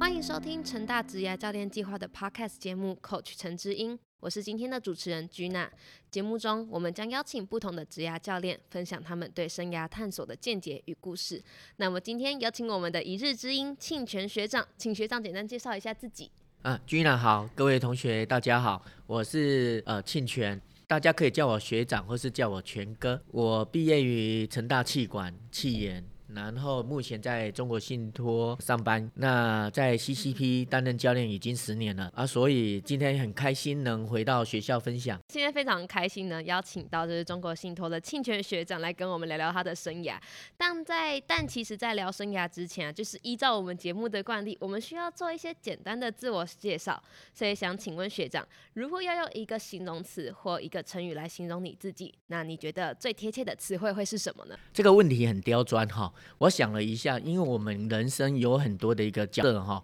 欢迎收听成大职涯教练计划的 Podcast 节目《Coach 陈之音》，我是今天的主持人居娜。节目中，我们将邀请不同的职涯教练，分享他们对生涯探索的见解与故事。那么，今天邀请我们的一日之音庆全学长，请学长简单介绍一下自己。啊，居娜好，各位同学大家好，我是呃庆全，大家可以叫我学长，或是叫我全哥。我毕业于成大气管气研。然后目前在中国信托上班，那在 CCP 担任教练已经十年了啊，所以今天很开心能回到学校分享。今天非常开心呢，邀请到就是中国信托的庆全学长来跟我们聊聊他的生涯。但在但其实，在聊生涯之前啊，就是依照我们节目的惯例，我们需要做一些简单的自我介绍。所以想请问学长，如果要用一个形容词或一个成语来形容你自己，那你觉得最贴切的词汇会是什么呢？这个问题很刁钻哈。我想了一下，因为我们人生有很多的一个角色哈，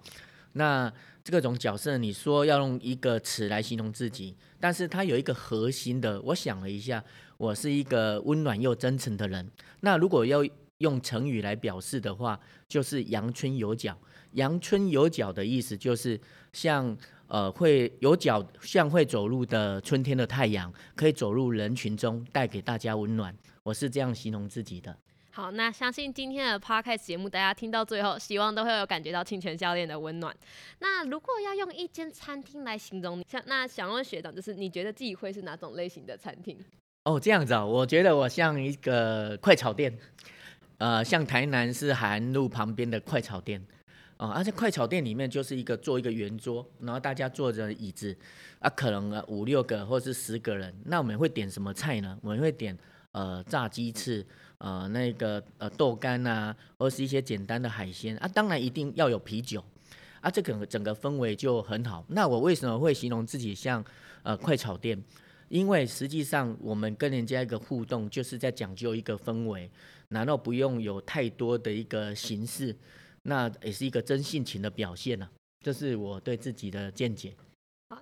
那这种角色你说要用一个词来形容自己，但是它有一个核心的。我想了一下，我是一个温暖又真诚的人。那如果要用成语来表示的话，就是阳春有脚。阳春有脚的意思就是像呃会有脚，像会走路的春天的太阳，可以走入人群中，带给大家温暖。我是这样形容自己的。好，那相信今天的 podcast 节目，大家听到最后，希望都会有感觉到清泉教练的温暖。那如果要用一间餐厅来形容你，像那想问学长，就是你觉得自己会是哪种类型的餐厅？哦，这样子啊，我觉得我像一个快炒店，呃，像台南是海岸路旁边的快炒店，哦，而且快炒店里面就是一个做一个圆桌，然后大家坐着椅子，啊，可能五六个或是十个人，那我们会点什么菜呢？我们会点呃炸鸡翅。呃，那个呃豆干呐，或是一些简单的海鲜啊，当然一定要有啤酒啊，这个整个氛围就很好。那我为什么会形容自己像呃快炒店？因为实际上我们跟人家一个互动，就是在讲究一个氛围，难道不用有太多的一个形式？那也是一个真性情的表现呢？这是我对自己的见解。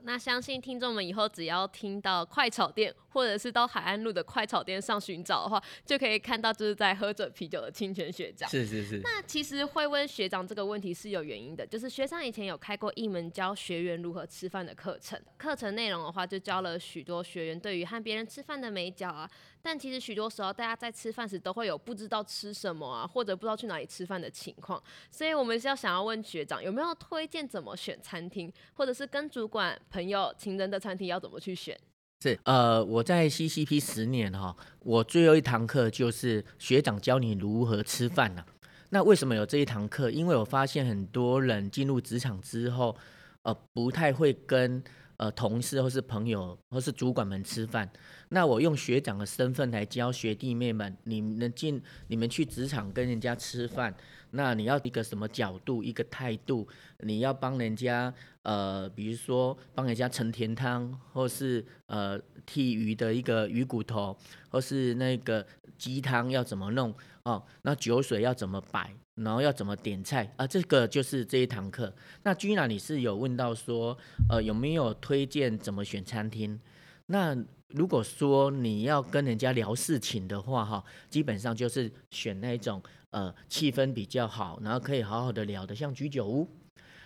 那相信听众们以后只要听到快炒店，或者是到海岸路的快炒店上寻找的话，就可以看到就是在喝着啤酒的清泉学长。是是是。那其实会问学长这个问题是有原因的，就是学长以前有开过一门教学员如何吃饭的课程，课程内容的话就教了许多学员对于和别人吃饭的美角啊。但其实许多时候，大家在吃饭时都会有不知道吃什么啊，或者不知道去哪里吃饭的情况。所以，我们是要想要问学长，有没有推荐怎么选餐厅，或者是跟主管、朋友、情人的餐厅要怎么去选？是，呃，我在 CCP 十年哈，我最后一堂课就是学长教你如何吃饭呢。那为什么有这一堂课？因为我发现很多人进入职场之后，呃，不太会跟。呃，同事或是朋友或是主管们吃饭，那我用学长的身份来教学弟妹们，你们进你们去职场跟人家吃饭，那你要一个什么角度，一个态度，你要帮人家呃，比如说帮人家盛甜汤，或是呃剔鱼的一个鱼骨头，或是那个鸡汤要怎么弄哦，那酒水要怎么摆？然后要怎么点菜啊？这个就是这一堂课。那君娜，你是有问到说，呃，有没有推荐怎么选餐厅？那如果说你要跟人家聊事情的话，哈，基本上就是选那种呃气氛比较好，然后可以好好的聊的，像居酒屋。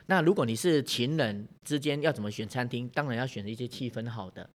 那如果你是情人之间要怎么选餐厅？当然要选一些气氛好的。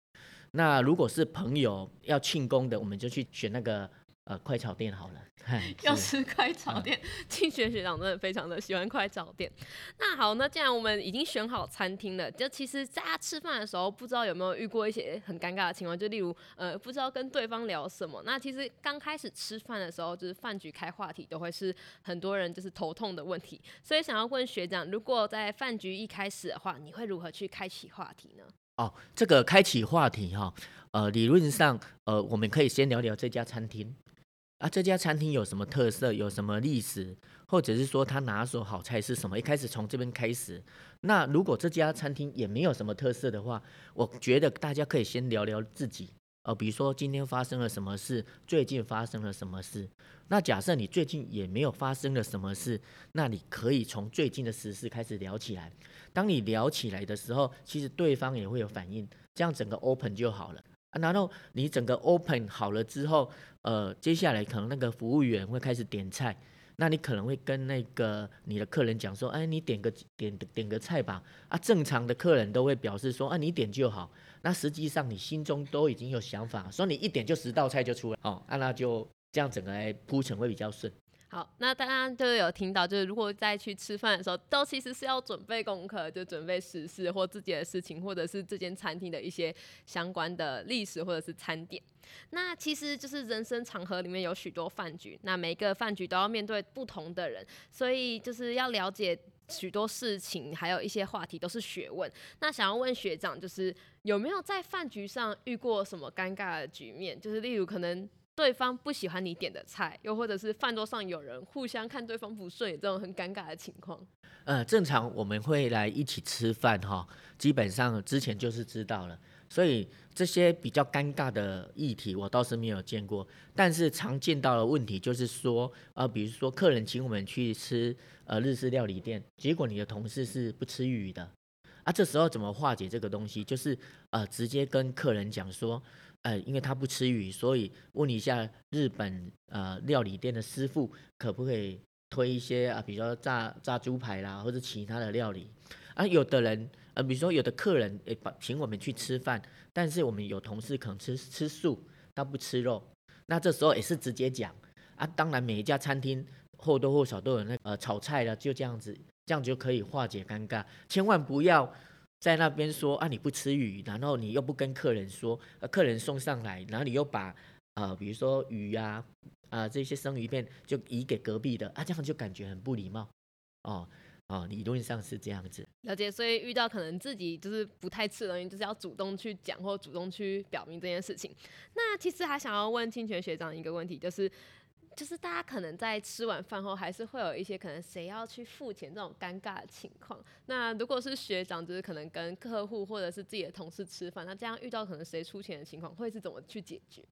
那如果是朋友要庆功的，我们就去选那个。呃，快炒店好了，要吃快炒店。庆学学长真的非常的喜欢快炒店。那好，那既然我们已经选好餐厅了，就其实大家吃饭的时候，不知道有没有遇过一些很尴尬的情况，就例如呃，不知道跟对方聊什么。那其实刚开始吃饭的时候，就是饭局开话题都会是很多人就是头痛的问题。所以想要问学长，如果在饭局一开始的话，你会如何去开启话题呢？哦，这个开启话题哈，呃，理论上呃，我们可以先聊聊这家餐厅。啊，这家餐厅有什么特色？有什么历史？或者是说他拿手好菜是什么？一开始从这边开始。那如果这家餐厅也没有什么特色的话，我觉得大家可以先聊聊自己。呃，比如说今天发生了什么事，最近发生了什么事。那假设你最近也没有发生了什么事，那你可以从最近的时事开始聊起来。当你聊起来的时候，其实对方也会有反应，这样整个 open 就好了。啊，然后你整个 open 好了之后，呃，接下来可能那个服务员会开始点菜，那你可能会跟那个你的客人讲说，哎，你点个点点个菜吧。啊，正常的客人都会表示说，啊，你点就好。那实际上你心中都已经有想法，说你一点就十道菜就出来，哦，啊，那就这样整个来铺陈会比较顺。好，那大家就有听到，就是如果再去吃饭的时候，都其实是要准备功课，就准备时事或自己的事情，或者是这间餐厅的一些相关的历史或者是餐点。那其实就是人生场合里面有许多饭局，那每个饭局都要面对不同的人，所以就是要了解许多事情，还有一些话题都是学问。那想要问学长，就是有没有在饭局上遇过什么尴尬的局面？就是例如可能。对方不喜欢你点的菜，又或者是饭桌上有人互相看对方不顺眼，这种很尴尬的情况。呃，正常我们会来一起吃饭哈，基本上之前就是知道了，所以这些比较尴尬的议题我倒是没有见过。但是常见到的问题就是说，呃，比如说客人请我们去吃呃日式料理店，结果你的同事是不吃鱼的，啊，这时候怎么化解这个东西？就是呃直接跟客人讲说。呃，因为他不吃鱼，所以问一下日本呃料理店的师傅，可不可以推一些啊，比如说炸炸猪排啦，或者其他的料理。啊，有的人呃，比如说有的客人诶，请我们去吃饭，但是我们有同事可能吃吃素，他不吃肉，那这时候也是直接讲啊。当然每一家餐厅或多或少都有那呃炒菜的，就这样子，这样就可以化解尴尬，千万不要。在那边说啊，你不吃鱼，然后你又不跟客人说，呃，客人送上来，然后你又把呃，比如说鱼呀，啊这些生鱼片就移给隔壁的，啊，这样就感觉很不礼貌，哦哦，理论上是这样子。了解，所以遇到可能自己就是不太吃的东西，就是要主动去讲或主动去表明这件事情。那其实还想要问清泉学长一个问题，就是。就是大家可能在吃完饭后，还是会有一些可能谁要去付钱这种尴尬的情况。那如果是学长，就是可能跟客户或者是自己的同事吃饭，那这样遇到可能谁出钱的情况，会是怎么去解决？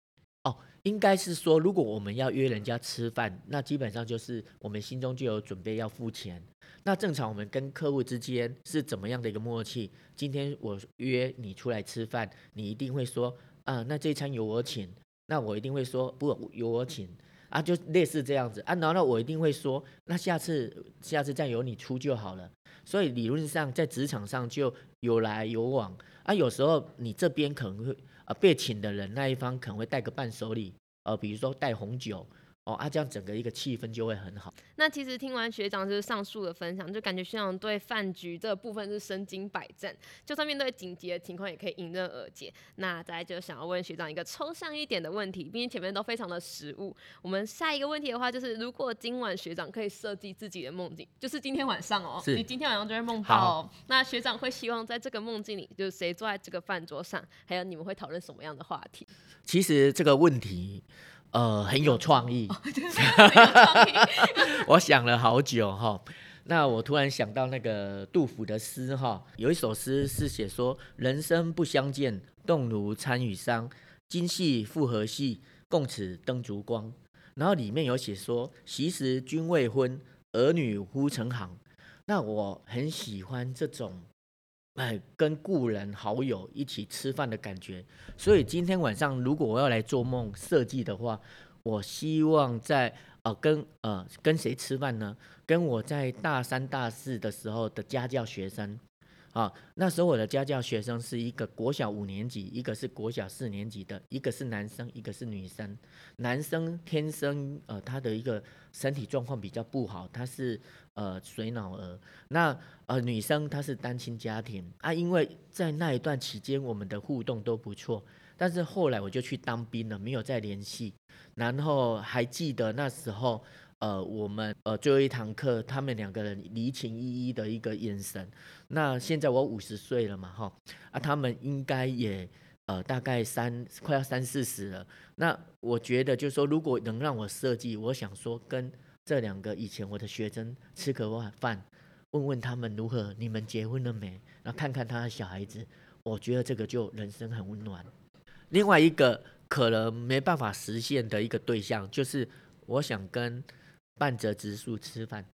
哦，应该是说，如果我们要约人家吃饭，那基本上就是我们心中就有准备要付钱。那正常我们跟客户之间是怎么样的一个默契？今天我约你出来吃饭，你一定会说啊，那这餐由我请。那我一定会说不，由我请。啊，就类似这样子啊，然后我一定会说，那下次下次再由你出就好了。所以理论上在职场上就有来有往啊，有时候你这边可能会呃被请的人那一方可能会带个伴手礼，呃，比如说带红酒。哦啊，这样整个一个气氛就会很好。那其实听完学长就是上述的分享，就感觉学长对饭局这部分是身经百战，就算面对紧急的情况也可以迎刃而解。那再来就想要问学长一个抽象一点的问题，毕竟前面都非常的实务。我们下一个问题的话，就是如果今晚学长可以设计自己的梦境，就是今天晚上哦，你今天晚上就会梦到，那学长会希望在这个梦境里，就是谁坐在这个饭桌上，还有你们会讨论什么样的话题？其实这个问题。呃，很有创意，我想了好久哈。那我突然想到那个杜甫的诗哈，有一首诗是写说：“人生不相见，动如参与商。今夕复何夕，共此灯烛光。”然后里面有写说：“昔时君未婚，儿女忽成行。”那我很喜欢这种。哎，跟故人好友一起吃饭的感觉。所以今天晚上如果我要来做梦设计的话，我希望在呃跟呃跟谁吃饭呢？跟我在大三大四的时候的家教学生。啊，那时候我的家教学生是一个国小五年级，一个是国小四年级的，一个是男生，一个是女生。男生天生呃他的一个身体状况比较不好，他是呃水脑儿。那呃女生她是单亲家庭啊，因为在那一段期间我们的互动都不错，但是后来我就去当兵了，没有再联系。然后还记得那时候。呃，我们呃最后一堂课，他们两个人离情依依的一个眼神。那现在我五十岁了嘛，哈，啊，他们应该也呃大概三快要三四十了。那我觉得就是说，如果能让我设计，我想说跟这两个以前我的学生吃个晚饭，问问他们如何，你们结婚了没？然后看看他的小孩子，我觉得这个就人生很温暖。另外一个可能没办法实现的一个对象，就是我想跟。半泽直树吃饭，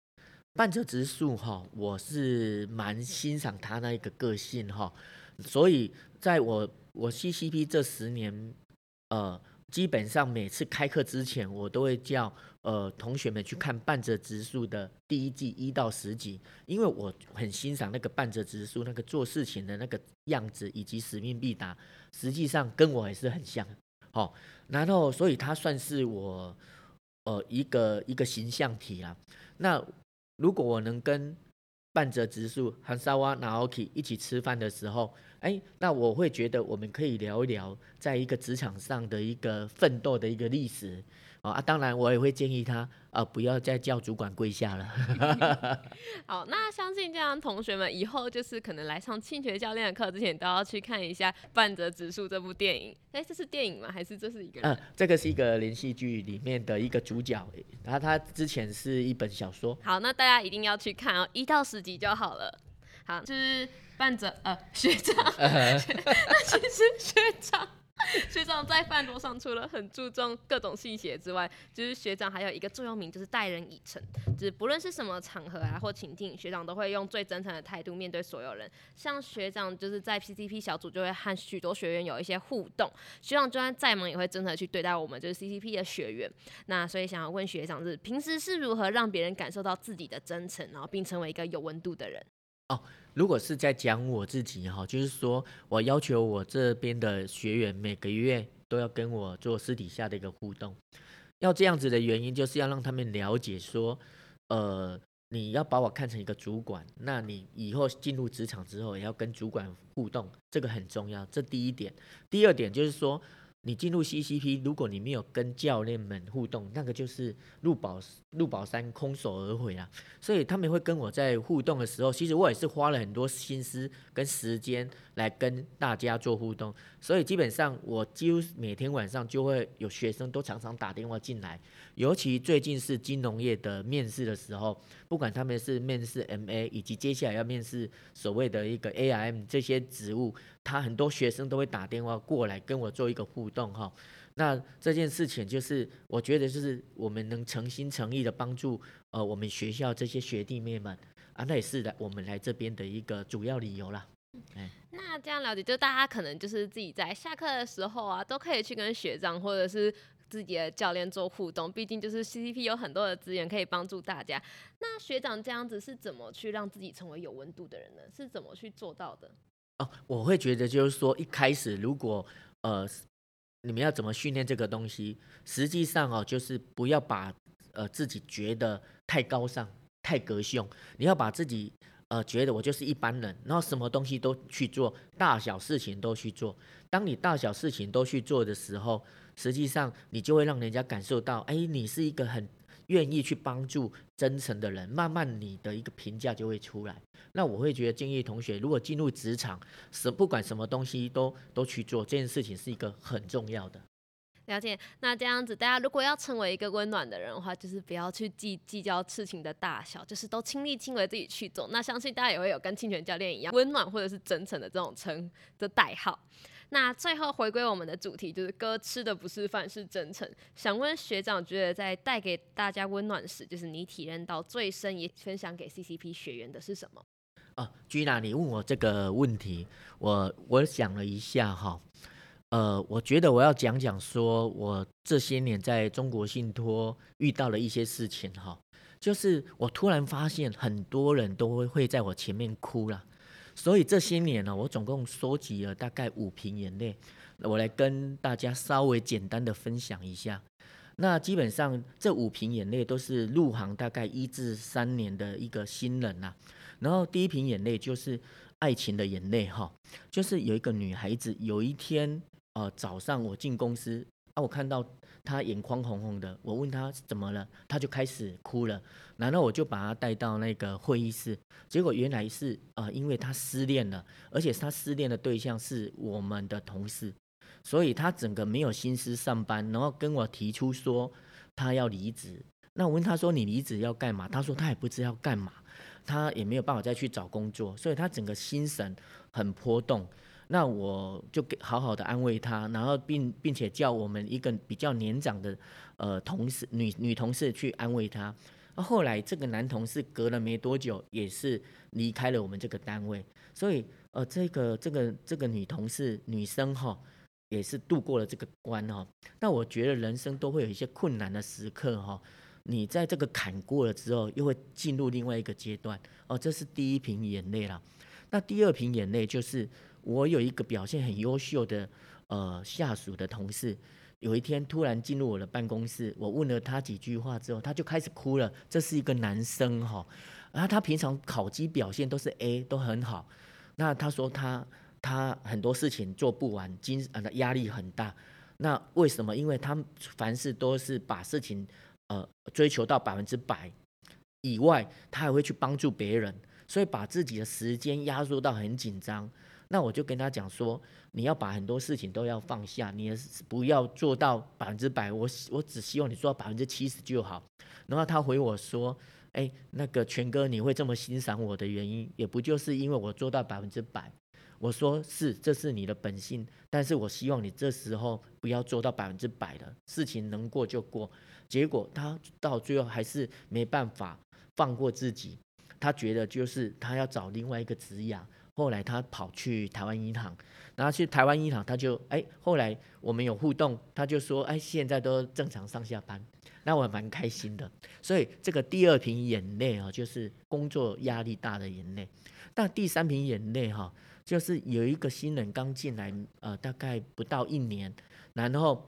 半泽直树哈，我是蛮欣赏他那一个个性哈，所以在我我 CCP 这十年，呃，基本上每次开课之前，我都会叫呃同学们去看半泽直树的第一季一到十集，因为我很欣赏那个半泽直树那个做事情的那个样子以及使命必达，实际上跟我也是很像。好，然后所以他算是我呃一个一个形象体啊。那如果我能跟半泽直树、韩沙瓦、纳奥基一起吃饭的时候，哎，那我会觉得我们可以聊一聊，在一个职场上的一个奋斗的一个历史。啊，当然我也会建议他，呃，不要再叫主管跪下了。好，那相信这样同学们以后就是可能来上庆学教练的课之前，都要去看一下《半泽直树》这部电影。哎，这是电影吗？还是这是一个？嗯，这个是一个连续剧里面的一个主角，然后他之前是一本小说。好，那大家一定要去看哦，一到十集就好了。好，就是半泽呃学长，那其实学长。学长在饭桌上，除了很注重各种细节之外，就是学长还有一个座右铭，就是待人以诚。就是不论是什么场合啊或情境，学长都会用最真诚的态度面对所有人。像学长就是在 PCP 小组就会和许多学员有一些互动，学长就算再忙也会真诚去对待我们就是 CCP 的学员。那所以想要问学长，是平时是如何让别人感受到自己的真诚，然后并成为一个有温度的人？哦，如果是在讲我自己哈，就是说我要求我这边的学员每个月都要跟我做私底下的一个互动，要这样子的原因就是要让他们了解说，呃，你要把我看成一个主管，那你以后进入职场之后也要跟主管互动，这个很重要。这第一点，第二点就是说。你进入 CCP，如果你没有跟教练们互动，那个就是入宝入宝山空手而回啊。所以他们会跟我在互动的时候，其实我也是花了很多心思跟时间来跟大家做互动。所以基本上我几乎每天晚上就会有学生都常常打电话进来，尤其最近是金融业的面试的时候，不管他们是面试 MA，以及接下来要面试所谓的一个 AIM 这些职务。他很多学生都会打电话过来跟我做一个互动哈，那这件事情就是我觉得就是我们能诚心诚意的帮助呃我们学校这些学弟妹们啊，那也是的我们来这边的一个主要理由啦。哎，那这样了解，就大家可能就是自己在下课的时候啊，都可以去跟学长或者是自己的教练做互动，毕竟就是 CCP 有很多的资源可以帮助大家。那学长这样子是怎么去让自己成为有温度的人呢？是怎么去做到的？哦，我会觉得就是说，一开始如果呃，你们要怎么训练这个东西，实际上哦，就是不要把呃自己觉得太高尚、太格凶，你要把自己呃觉得我就是一般人，然后什么东西都去做，大小事情都去做。当你大小事情都去做的时候，实际上你就会让人家感受到，哎，你是一个很。愿意去帮助真诚的人，慢慢你的一个评价就会出来。那我会觉得建议同学，如果进入职场，什不管什么东西都都去做，这件事情是一个很重要的。了解。那这样子，大家如果要成为一个温暖的人的话，就是不要去计计较事情的大小，就是都亲力亲为自己去做。那相信大家也会有跟清泉教练一样温暖或者是真诚的这种称的代号。那最后回归我们的主题，就是哥吃的不是饭，是真诚。想问学长，觉得在带给大家温暖时，就是你体验到最深，也分享给 CCP 学员的是什么？啊，Gina，你问我这个问题，我我想了一下哈，呃，我觉得我要讲讲，说我这些年在中国信托遇到了一些事情哈，就是我突然发现很多人都会在我前面哭了。所以这些年呢，我总共收集了大概五瓶眼泪，我来跟大家稍微简单的分享一下。那基本上这五瓶眼泪都是入行大概一至三年的一个新人呐。然后第一瓶眼泪就是爱情的眼泪哈，就是有一个女孩子，有一天呃早上我进公司啊，我看到。他眼眶红红的，我问他怎么了，他就开始哭了。然后我就把他带到那个会议室，结果原来是啊，因为他失恋了，而且他失恋的对象是我们的同事，所以他整个没有心思上班，然后跟我提出说他要离职。那我问他说你离职要干嘛？他说他也不知道干嘛，他也没有办法再去找工作，所以他整个心神很波动。那我就给好好的安慰他，然后并并且叫我们一个比较年长的呃同事女女同事去安慰他。那后来这个男同事隔了没多久也是离开了我们这个单位，所以呃这个这个这个女同事女生哈也是度过了这个关哈。那我觉得人生都会有一些困难的时刻哈，你在这个坎过了之后，又会进入另外一个阶段。哦，这是第一瓶眼泪啦。那第二瓶眼泪就是我有一个表现很优秀的呃下属的同事，有一天突然进入我的办公室，我问了他几句话之后，他就开始哭了。这是一个男生哈，然后他平常考绩表现都是 A，都很好。那他说他他很多事情做不完，精啊压力很大。那为什么？因为他凡事都是把事情呃追求到百分之百以外，他还会去帮助别人，所以把自己的时间压缩到很紧张。那我就跟他讲说，你要把很多事情都要放下，你不要做到百分之百。我我只希望你做到百分之七十就好。然后他回我说，哎，那个全哥，你会这么欣赏我的原因，也不就是因为我做到百分之百。我说是，这是你的本性，但是我希望你这时候不要做到百分之百的事情能过就过。结果他到最后还是没办法放过自己，他觉得就是他要找另外一个职业。后来他跑去台湾银行，然后去台湾银行，他就哎，后来我们有互动，他就说哎，现在都正常上下班，那我蛮开心的。所以这个第二瓶眼泪啊，就是工作压力大的眼泪。那第三瓶眼泪哈。就是有一个新人刚进来，呃，大概不到一年，然后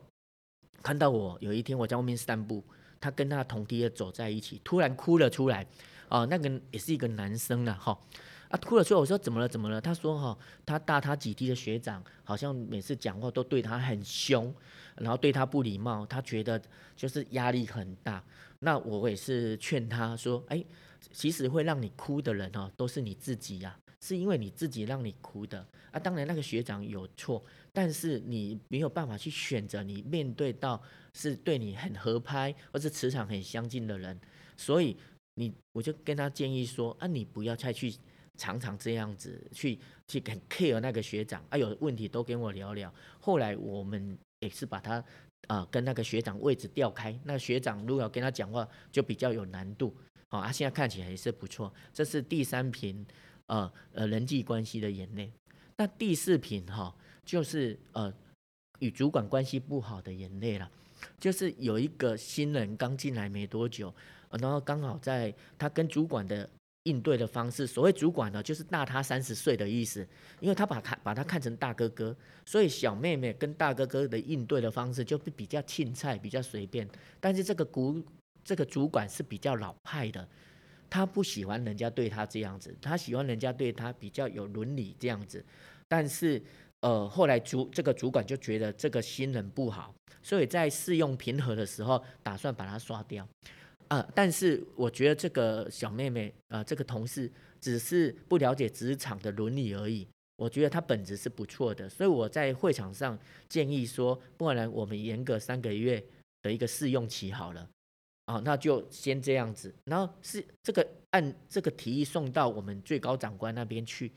看到我有一天我在外面散步，他跟他同梯的走在一起，突然哭了出来，哦，那个也是一个男生了哈，啊，哭了出来，我说怎么了怎么了？他说哈，他大他几梯的学长好像每次讲话都对他很凶，然后对他不礼貌，他觉得就是压力很大。那我也是劝他说，哎，其实会让你哭的人哦，都是你自己呀。是因为你自己让你哭的啊，当然那个学长有错，但是你没有办法去选择你面对到是对你很合拍或是磁场很相近的人，所以你我就跟他建议说啊，你不要再去常常这样子去去很 care 那个学长啊，有问题都跟我聊聊。后来我们也是把他啊跟那个学长位置调开，那学长如果要跟他讲话就比较有难度，好啊，现在看起来也是不错。这是第三瓶。呃呃，人际关系的眼泪。那第四瓶哈，就是呃与主管关系不好的眼泪了。就是有一个新人刚进来没多久，然后刚好在他跟主管的应对的方式，所谓主管呢，就是大他三十岁的意思，因为他把看把他看成大哥哥，所以小妹妹跟大哥哥的应对的方式就比较轻菜，比较随便。但是这个主这个主管是比较老派的。他不喜欢人家对他这样子，他喜欢人家对他比较有伦理这样子。但是，呃，后来主这个主管就觉得这个新人不好，所以在试用平和的时候，打算把他刷掉。啊，但是我觉得这个小妹妹啊，这个同事只是不了解职场的伦理而已。我觉得她本质是不错的，所以我在会场上建议说，不然我们严格三个月的一个试用期好了。啊，那就先这样子，然后是这个按这个提议送到我们最高长官那边去，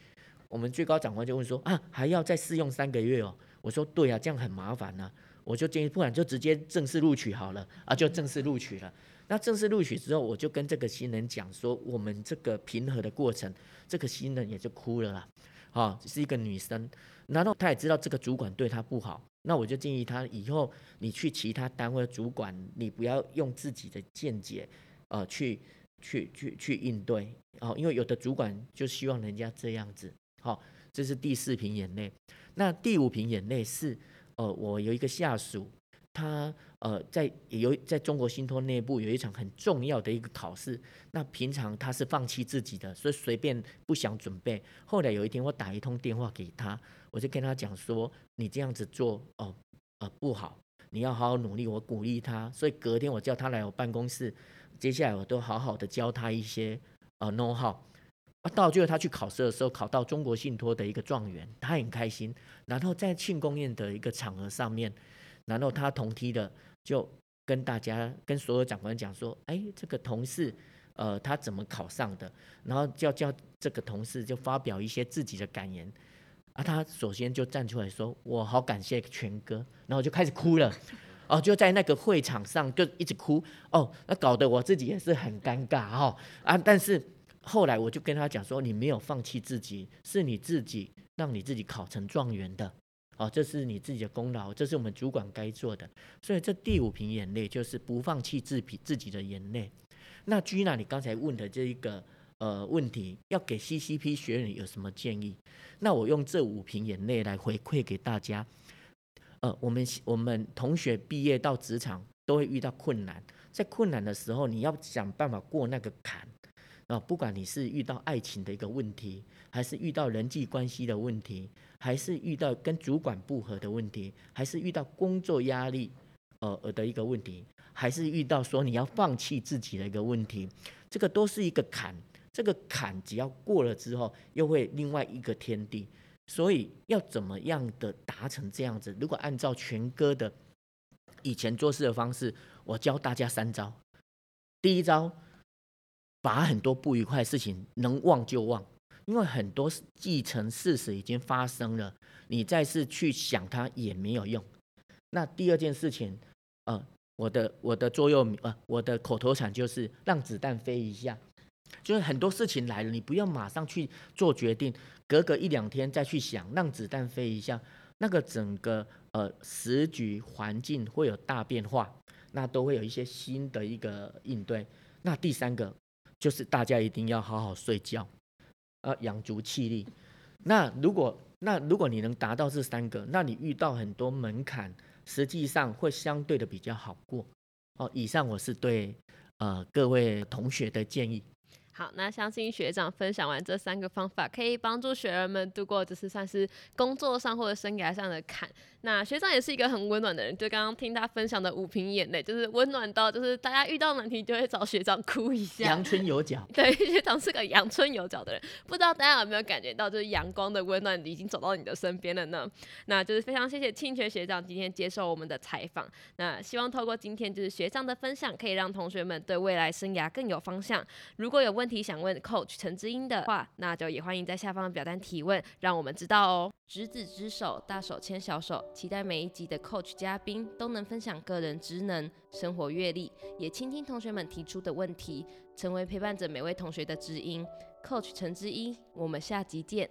我们最高长官就问说啊，还要再试用三个月哦？我说对啊，这样很麻烦呐，我就建议不然就直接正式录取好了啊，就正式录取了。那正式录取之后，我就跟这个新人讲说，我们这个平和的过程，这个新人也就哭了啦，啊，是一个女生，然后她也知道这个主管对她不好。那我就建议他以后你去其他单位主管，你不要用自己的见解，呃，去去去去应对哦，因为有的主管就希望人家这样子。好，这是第四瓶眼泪。那第五瓶眼泪是，呃，我有一个下属，他呃在有在中国信托内部有一场很重要的一个考试，那平常他是放弃自己的，所以随便不想准备。后来有一天我打一通电话给他。我就跟他讲说，你这样子做哦，呃不好，你要好好努力。我鼓励他，所以隔天我叫他来我办公室，接下来我都好好的教他一些呃 know how。啊，到最后他去考试的时候，考到中国信托的一个状元，他很开心。然后在庆功宴的一个场合上面，然后他同梯的就跟大家跟所有长官讲说，哎，这个同事呃他怎么考上的？然后叫叫这个同事就发表一些自己的感言。啊，他首先就站出来说：“我好感谢全哥。”然后就开始哭了，哦，就在那个会场上就一直哭，哦，那搞得我自己也是很尴尬哈啊！但是后来我就跟他讲说：“你没有放弃自己，是你自己让你自己考成状元的，哦，这是你自己的功劳，这是我们主管该做的。所以这第五瓶眼泪就是不放弃自己自己的眼泪。那 Gina，你刚才问的这一个呃问题，要给 CCP 学员有什么建议？那我用这五瓶眼泪来回馈给大家。呃，我们我们同学毕业到职场都会遇到困难，在困难的时候，你要想办法过那个坎啊。不管你是遇到爱情的一个问题，还是遇到人际关系的问题，还是遇到跟主管不合的问题，还是遇到工作压力呃的一个问题，还是遇到说你要放弃自己的一个问题，这个都是一个坎。这个坎只要过了之后，又会另外一个天地。所以要怎么样的达成这样子？如果按照全哥的以前做事的方式，我教大家三招。第一招，把很多不愉快的事情能忘就忘，因为很多既成事实已经发生了，你再是去想它也没有用。那第二件事情，呃，我的我的座右铭，呃，我的口头禅就是让子弹飞一下。就是很多事情来了，你不要马上去做决定，隔个一两天再去想，让子弹飞一下，那个整个呃时局环境会有大变化，那都会有一些新的一个应对。那第三个就是大家一定要好好睡觉，呃，养足气力。那如果那如果你能达到这三个，那你遇到很多门槛，实际上会相对的比较好过。哦，以上我是对呃各位同学的建议。好，那相信学长分享完这三个方法，可以帮助学员们度过就是算是工作上或者生涯上的坎。那学长也是一个很温暖的人，就刚刚听他分享的五瓶眼泪，就是温暖到就是大家遇到难题就会找学长哭一下。阳春有角，对，学长是个阳春有角的人，不知道大家有没有感觉到，就是阳光的温暖已经走到你的身边了呢？那就是非常谢谢清泉学长今天接受我们的采访。那希望透过今天就是学长的分享，可以让同学们对未来生涯更有方向。如果有问题想问 Coach 陈之英的话，那就也欢迎在下方的表单提问，让我们知道哦。执子之手，大手牵小手。期待每一集的 Coach 嘉宾都能分享个人职能、生活阅历，也倾听同学们提出的问题，成为陪伴着每位同学的知音。Coach 陈之一，我们下集见。